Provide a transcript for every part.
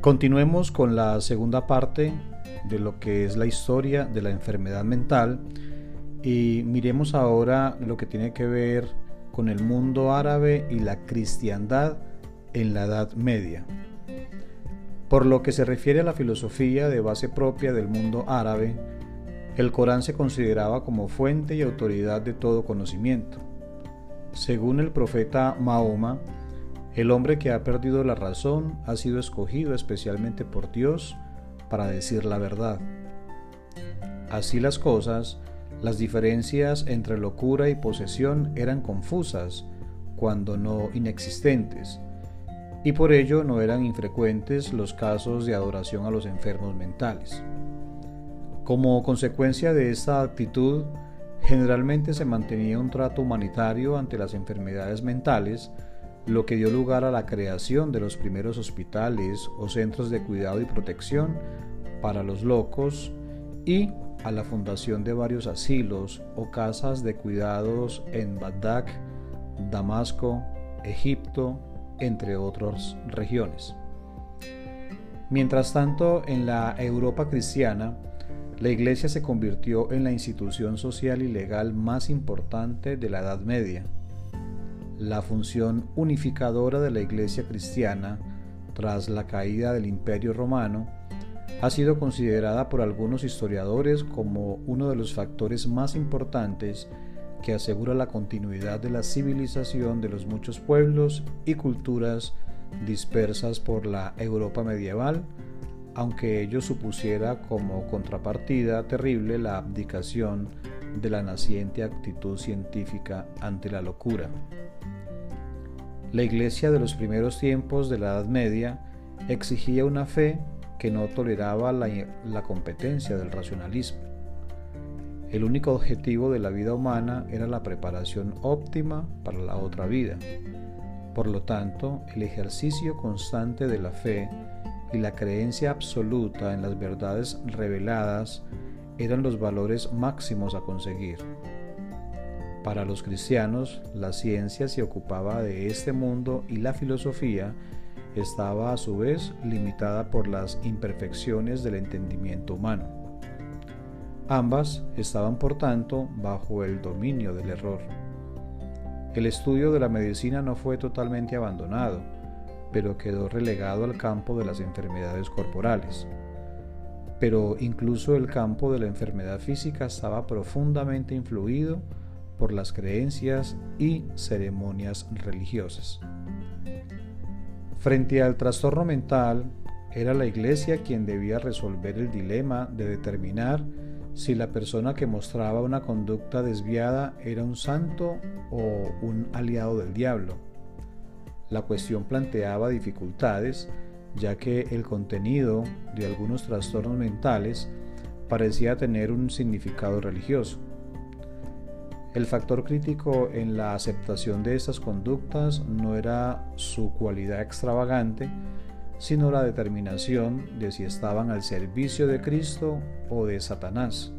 Continuemos con la segunda parte de lo que es la historia de la enfermedad mental y miremos ahora lo que tiene que ver con el mundo árabe y la cristiandad en la Edad Media. Por lo que se refiere a la filosofía de base propia del mundo árabe, el Corán se consideraba como fuente y autoridad de todo conocimiento. Según el profeta Mahoma, el hombre que ha perdido la razón ha sido escogido especialmente por Dios para decir la verdad. Así las cosas, las diferencias entre locura y posesión eran confusas, cuando no inexistentes, y por ello no eran infrecuentes los casos de adoración a los enfermos mentales. Como consecuencia de esta actitud, generalmente se mantenía un trato humanitario ante las enfermedades mentales, lo que dio lugar a la creación de los primeros hospitales o centros de cuidado y protección para los locos y a la fundación de varios asilos o casas de cuidados en Bagdad, Damasco, Egipto, entre otras regiones. Mientras tanto, en la Europa cristiana, la Iglesia se convirtió en la institución social y legal más importante de la Edad Media la función unificadora de la Iglesia cristiana tras la caída del Imperio romano ha sido considerada por algunos historiadores como uno de los factores más importantes que asegura la continuidad de la civilización de los muchos pueblos y culturas dispersas por la Europa medieval, aunque ello supusiera como contrapartida terrible la abdicación de la naciente actitud científica ante la locura. La iglesia de los primeros tiempos de la Edad Media exigía una fe que no toleraba la, competencia del racionalismo. El único objetivo de la vida humana era la preparación óptima para la otra vida. Por lo tanto, el ejercicio constante de la fe y la creencia absoluta en las verdades reveladas eran los valores máximos a conseguir. Para los cristianos, la ciencia se ocupaba de este mundo y la filosofía estaba a su vez limitada por las imperfecciones del entendimiento humano. Ambas estaban por tanto bajo el dominio del error. El estudio de la medicina no fue totalmente abandonado, pero quedó relegado al campo de las enfermedades corporales. Pero incluso el campo de la enfermedad física estaba profundamente influido por las creencias y ceremonias religiosas. Frente al trastorno mental, era la iglesia quien debía resolver el dilema de determinar si la persona que mostraba una conducta desviada era un santo o un aliado del diablo. La cuestión planteaba dificultades, ya que el contenido de algunos trastornos mentales parecía tener un significado religioso. El factor crítico en la aceptación de estas conductas no era su cualidad extravagante, sino la determinación de si estaban al servicio de Cristo o de Satanás.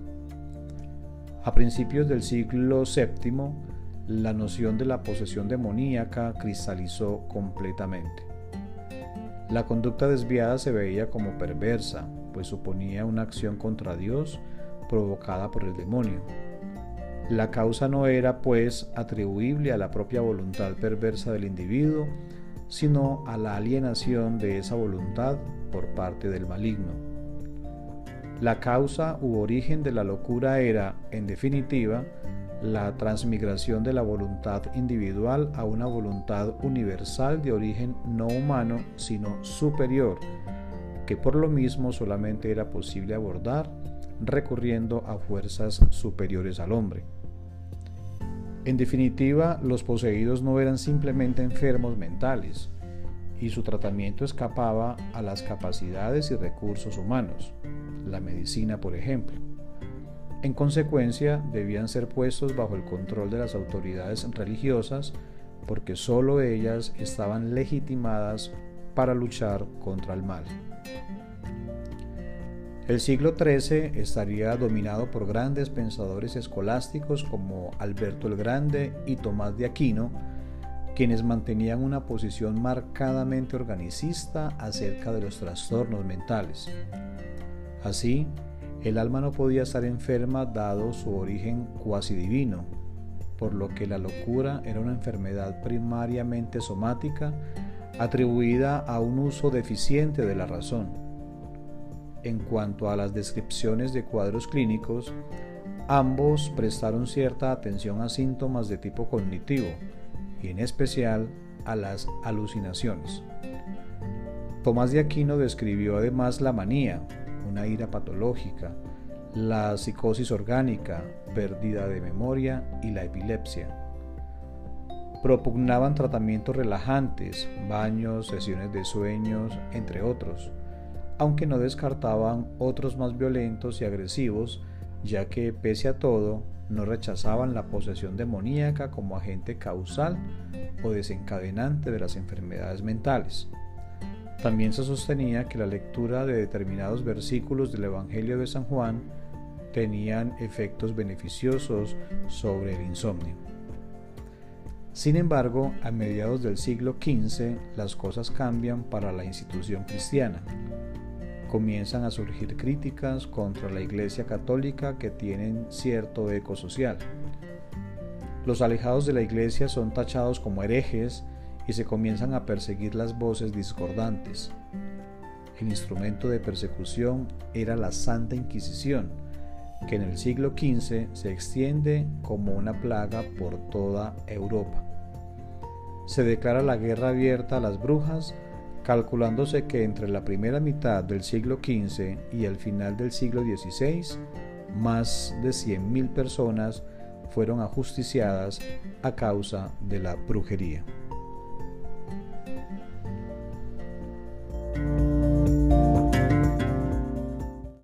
A principios del siglo VII, la noción de la posesión demoníaca cristalizó completamente. La conducta desviada se veía como perversa, pues suponía una acción contra Dios provocada por el demonio la causa no era, pues, atribuible a la propia voluntad perversa del individuo, sino a la alienación de esa voluntad por parte del maligno. La causa u origen de la locura era, en definitiva, la transmigración de la voluntad individual a una voluntad universal de origen no humano, sino superior, que por lo mismo solamente era posible abordar recurriendo a fuerzas superiores al hombre. En definitiva, los poseídos no eran simplemente enfermos mentales, y su tratamiento escapaba a las capacidades y recursos humanos, la medicina por ejemplo. En consecuencia, debían ser puestos bajo el control de las autoridades religiosas porque sólo ellas estaban legitimadas para luchar contra el mal. El siglo XIII estaría dominado por grandes pensadores escolásticos como Alberto el Grande y Tomás de Aquino, quienes mantenían una posición marcadamente organicista acerca de los trastornos mentales. Así, el alma no podía estar enferma dado su origen cuasi divino, por lo que la locura era una enfermedad primariamente somática atribuida a un uso deficiente de la razón. En cuanto a las descripciones de cuadros clínicos, ambos prestaron cierta atención a síntomas de tipo cognitivo, y en especial a las alucinaciones. Tomás de Aquino describió además la manía, una ira patológica, la psicosis orgánica, pérdida de memoria y la epilepsia. Propugnaban tratamientos relajantes, baños, sesiones de sueños, entre otros, aunque no descartaban otros más violentos y agresivos, ya que pese a todo no rechazaban la posesión demoníaca como agente causal o desencadenante de las enfermedades mentales. También se sostenía que la lectura de determinados versículos del Evangelio de San Juan tenían efectos beneficiosos sobre el insomnio. Sin embargo, a mediados del siglo XV las cosas cambian para la institución cristiana comienzan a surgir críticas contra la Iglesia Católica que tienen cierto eco social. Los alejados de la Iglesia son tachados como herejes y se comienzan a perseguir las voces discordantes. El instrumento de persecución era la Santa Inquisición, que en el siglo XV se extiende como una plaga por toda Europa. Se declara la guerra abierta a las brujas calculándose que entre la primera mitad del siglo XV y el final del siglo XVI, más de 100.000 personas fueron ajusticiadas a causa de la brujería.